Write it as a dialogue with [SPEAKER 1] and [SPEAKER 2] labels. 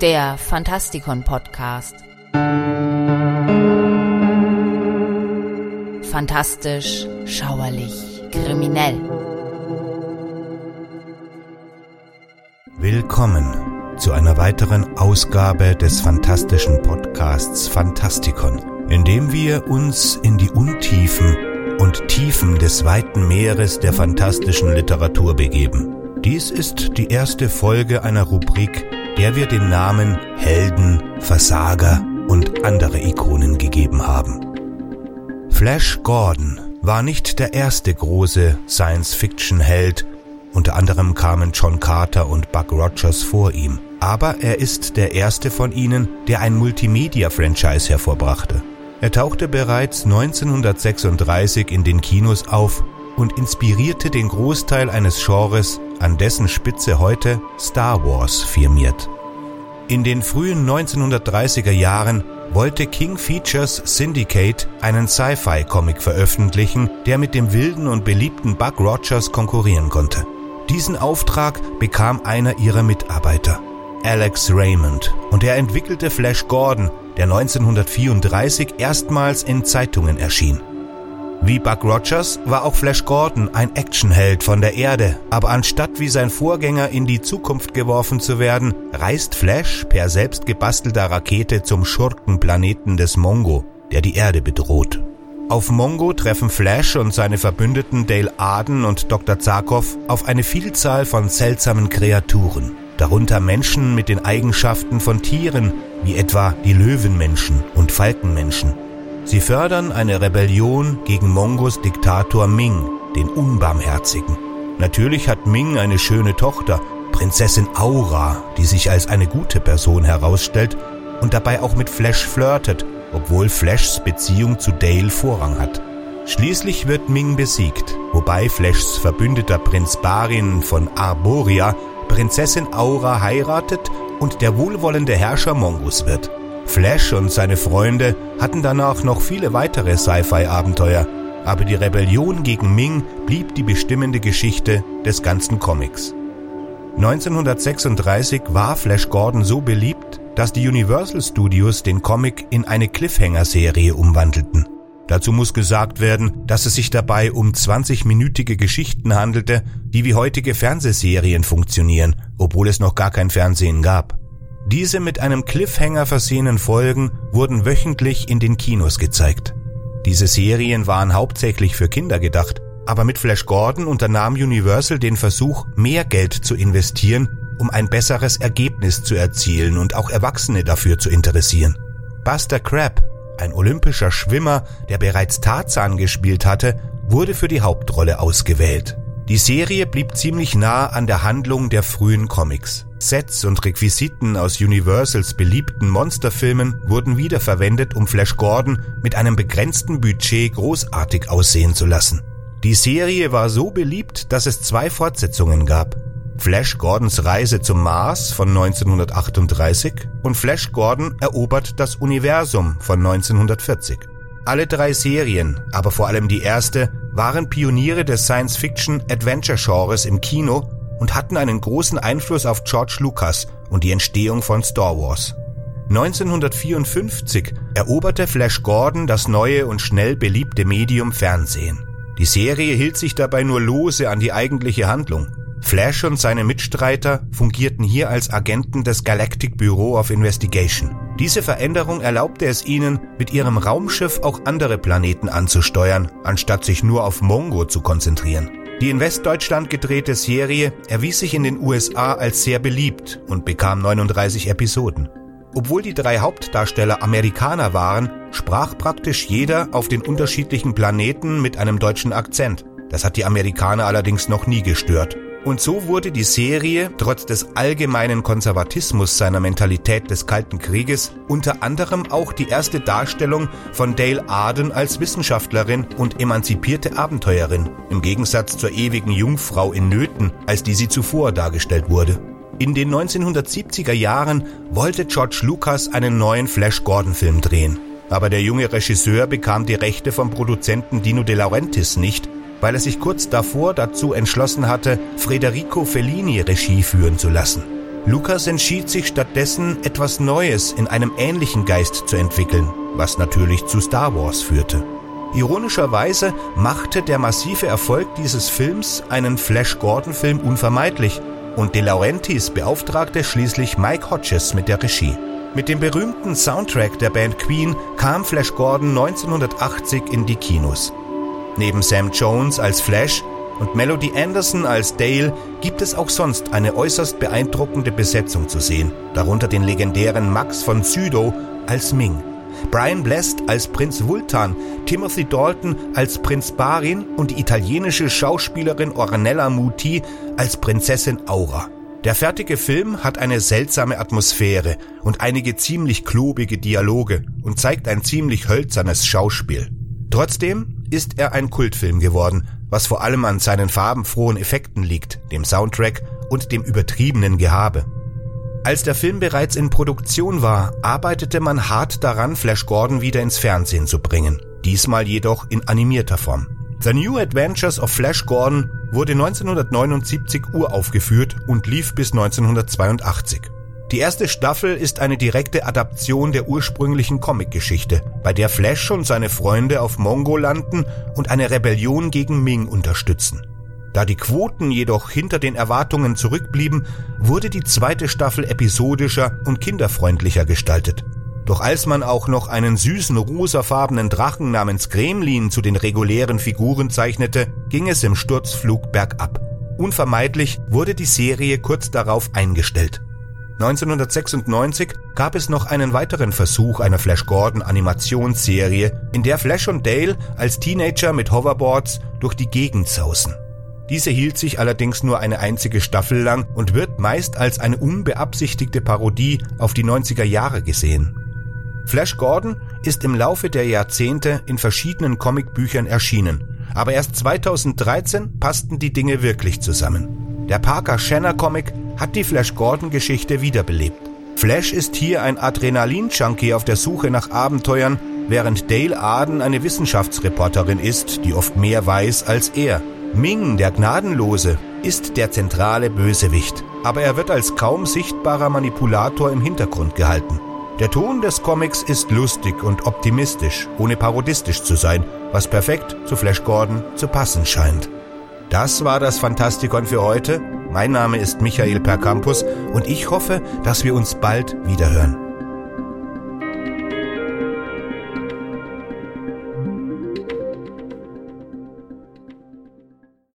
[SPEAKER 1] Der Fantastikon Podcast. Fantastisch, schauerlich, kriminell.
[SPEAKER 2] Willkommen zu einer weiteren Ausgabe des fantastischen Podcasts Fantastikon, in dem wir uns in die Untiefen und Tiefen des weiten Meeres der fantastischen Literatur begeben. Dies ist die erste Folge einer Rubrik, der wir den Namen Helden, Versager und andere Ikonen gegeben haben. Flash Gordon war nicht der erste große Science-Fiction-Held, unter anderem kamen John Carter und Buck Rogers vor ihm, aber er ist der erste von ihnen, der ein Multimedia-Franchise hervorbrachte. Er tauchte bereits 1936 in den Kinos auf und inspirierte den Großteil eines Genres, an dessen Spitze heute Star Wars firmiert. In den frühen 1930er Jahren wollte King Features Syndicate einen Sci-Fi-Comic veröffentlichen, der mit dem wilden und beliebten Buck Rogers konkurrieren konnte. Diesen Auftrag bekam einer ihrer Mitarbeiter, Alex Raymond, und er entwickelte Flash Gordon, der 1934 erstmals in Zeitungen erschien. Wie Buck Rogers war auch Flash Gordon ein Actionheld von der Erde, aber anstatt wie sein Vorgänger in die Zukunft geworfen zu werden, reist Flash per selbst gebastelter Rakete zum Schurkenplaneten des Mongo, der die Erde bedroht. Auf Mongo treffen Flash und seine Verbündeten Dale Arden und Dr. Zarkov auf eine Vielzahl von seltsamen Kreaturen, darunter Menschen mit den Eigenschaften von Tieren, wie etwa die Löwenmenschen und Falkenmenschen. Sie fördern eine Rebellion gegen Mongos Diktator Ming, den Unbarmherzigen. Natürlich hat Ming eine schöne Tochter, Prinzessin Aura, die sich als eine gute Person herausstellt und dabei auch mit Flash flirtet, obwohl Flashs Beziehung zu Dale Vorrang hat. Schließlich wird Ming besiegt, wobei Flashs Verbündeter Prinz Barin von Arboria Prinzessin Aura heiratet und der wohlwollende Herrscher Mongos wird. Flash und seine Freunde hatten danach noch viele weitere Sci-Fi-Abenteuer, aber die Rebellion gegen Ming blieb die bestimmende Geschichte des ganzen Comics. 1936 war Flash Gordon so beliebt, dass die Universal Studios den Comic in eine Cliffhanger-Serie umwandelten. Dazu muss gesagt werden, dass es sich dabei um 20-minütige Geschichten handelte, die wie heutige Fernsehserien funktionieren, obwohl es noch gar kein Fernsehen gab. Diese mit einem Cliffhanger versehenen Folgen wurden wöchentlich in den Kinos gezeigt. Diese Serien waren hauptsächlich für Kinder gedacht, aber mit Flash Gordon unternahm Universal den Versuch, mehr Geld zu investieren, um ein besseres Ergebnis zu erzielen und auch Erwachsene dafür zu interessieren. Buster Crab, ein olympischer Schwimmer, der bereits Tarzan gespielt hatte, wurde für die Hauptrolle ausgewählt. Die Serie blieb ziemlich nah an der Handlung der frühen Comics. Sets und Requisiten aus Universals beliebten Monsterfilmen wurden wiederverwendet, um Flash Gordon mit einem begrenzten Budget großartig aussehen zu lassen. Die Serie war so beliebt, dass es zwei Fortsetzungen gab. Flash Gordons Reise zum Mars von 1938 und Flash Gordon erobert das Universum von 1940. Alle drei Serien, aber vor allem die erste, waren Pioniere des Science-Fiction-Adventure-Genres im Kino und hatten einen großen Einfluss auf George Lucas und die Entstehung von Star Wars. 1954 eroberte Flash Gordon das neue und schnell beliebte Medium Fernsehen. Die Serie hielt sich dabei nur lose an die eigentliche Handlung. Flash und seine Mitstreiter fungierten hier als Agenten des Galactic Bureau of Investigation. Diese Veränderung erlaubte es ihnen, mit ihrem Raumschiff auch andere Planeten anzusteuern, anstatt sich nur auf Mongo zu konzentrieren. Die in Westdeutschland gedrehte Serie erwies sich in den USA als sehr beliebt und bekam 39 Episoden. Obwohl die drei Hauptdarsteller Amerikaner waren, sprach praktisch jeder auf den unterschiedlichen Planeten mit einem deutschen Akzent. Das hat die Amerikaner allerdings noch nie gestört. Und so wurde die Serie, trotz des allgemeinen Konservatismus seiner Mentalität des Kalten Krieges, unter anderem auch die erste Darstellung von Dale Arden als Wissenschaftlerin und emanzipierte Abenteuerin, im Gegensatz zur ewigen Jungfrau in Nöten, als die sie zuvor dargestellt wurde. In den 1970er Jahren wollte George Lucas einen neuen Flash Gordon Film drehen. Aber der junge Regisseur bekam die Rechte vom Produzenten Dino De Laurentiis nicht weil er sich kurz davor dazu entschlossen hatte, Federico Fellini Regie führen zu lassen. Lucas entschied sich stattdessen, etwas Neues in einem ähnlichen Geist zu entwickeln, was natürlich zu Star Wars führte. Ironischerweise machte der massive Erfolg dieses Films einen Flash Gordon-Film unvermeidlich und De Laurentiis beauftragte schließlich Mike Hodges mit der Regie. Mit dem berühmten Soundtrack der Band Queen kam Flash Gordon 1980 in die Kinos. Neben Sam Jones als Flash und Melody Anderson als Dale gibt es auch sonst eine äußerst beeindruckende Besetzung zu sehen, darunter den legendären Max von Sydow als Ming, Brian Blessed als Prinz Vultan, Timothy Dalton als Prinz Barin und die italienische Schauspielerin Ornella Muti als Prinzessin Aura. Der fertige Film hat eine seltsame Atmosphäre und einige ziemlich klobige Dialoge und zeigt ein ziemlich hölzernes Schauspiel. Trotzdem ist er ein Kultfilm geworden, was vor allem an seinen farbenfrohen Effekten liegt, dem Soundtrack und dem übertriebenen Gehabe. Als der Film bereits in Produktion war, arbeitete man hart daran, Flash Gordon wieder ins Fernsehen zu bringen, diesmal jedoch in animierter Form. The New Adventures of Flash Gordon wurde 1979 uraufgeführt und lief bis 1982. Die erste Staffel ist eine direkte Adaption der ursprünglichen Comicgeschichte, bei der Flash und seine Freunde auf Mongo landen und eine Rebellion gegen Ming unterstützen. Da die Quoten jedoch hinter den Erwartungen zurückblieben, wurde die zweite Staffel episodischer und kinderfreundlicher gestaltet. Doch als man auch noch einen süßen rosafarbenen Drachen namens Gremlin zu den regulären Figuren zeichnete, ging es im Sturzflug bergab. Unvermeidlich wurde die Serie kurz darauf eingestellt. 1996 gab es noch einen weiteren Versuch einer Flash Gordon Animationsserie, in der Flash und Dale als Teenager mit Hoverboards durch die Gegend sausen. Diese hielt sich allerdings nur eine einzige Staffel lang und wird meist als eine unbeabsichtigte Parodie auf die 90er Jahre gesehen. Flash Gordon ist im Laufe der Jahrzehnte in verschiedenen Comicbüchern erschienen, aber erst 2013 passten die Dinge wirklich zusammen. Der Parker Shanner Comic hat die Flash Gordon Geschichte wiederbelebt. Flash ist hier ein Adrenalin-Junkie auf der Suche nach Abenteuern, während Dale Arden eine Wissenschaftsreporterin ist, die oft mehr weiß als er. Ming, der Gnadenlose, ist der zentrale Bösewicht, aber er wird als kaum sichtbarer Manipulator im Hintergrund gehalten. Der Ton des Comics ist lustig und optimistisch, ohne parodistisch zu sein, was perfekt zu Flash Gordon zu passen scheint. Das war das Fantastikon für heute. Mein Name ist Michael Percampus und ich hoffe, dass wir uns bald wiederhören.